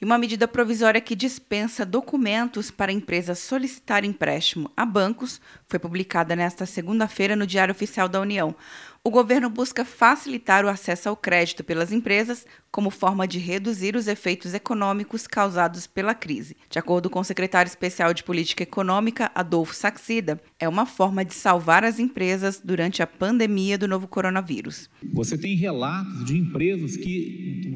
e uma medida provisória que dispensa documentos para empresas solicitar empréstimo a bancos foi publicada nesta segunda-feira no Diário Oficial da União. O governo busca facilitar o acesso ao crédito pelas empresas como forma de reduzir os efeitos econômicos causados pela crise. De acordo com o secretário especial de Política Econômica, Adolfo Saxida, é uma forma de salvar as empresas durante a pandemia do novo coronavírus. Você tem relatos de empresas que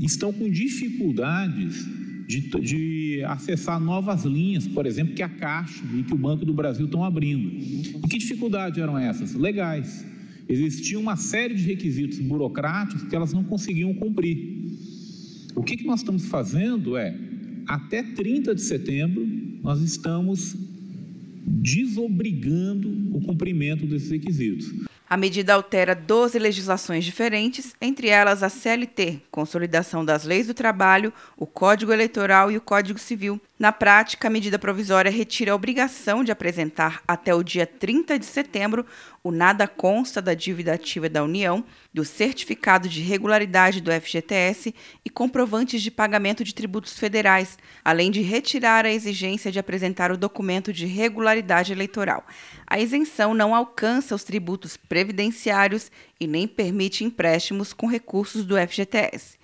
estão com dificuldades de, de, acessar novas linhas, por exemplo, que a Caixa e que o Banco do Brasil estão abrindo. E que dificuldades eram essas? Legais existia uma série de requisitos burocráticos que elas não conseguiam cumprir. O que, que nós estamos fazendo é, até 30 de setembro, nós estamos desobrigando o cumprimento desses requisitos. A medida altera 12 legislações diferentes, entre elas a CLT, Consolidação das Leis do Trabalho, o Código Eleitoral e o Código Civil. Na prática, a medida provisória retira a obrigação de apresentar até o dia 30 de setembro o nada consta da dívida ativa da União, do certificado de regularidade do FGTS e comprovantes de pagamento de tributos federais, além de retirar a exigência de apresentar o documento de regularidade eleitoral. A isenção não alcança os tributos previdenciários e nem permite empréstimos com recursos do FGTS.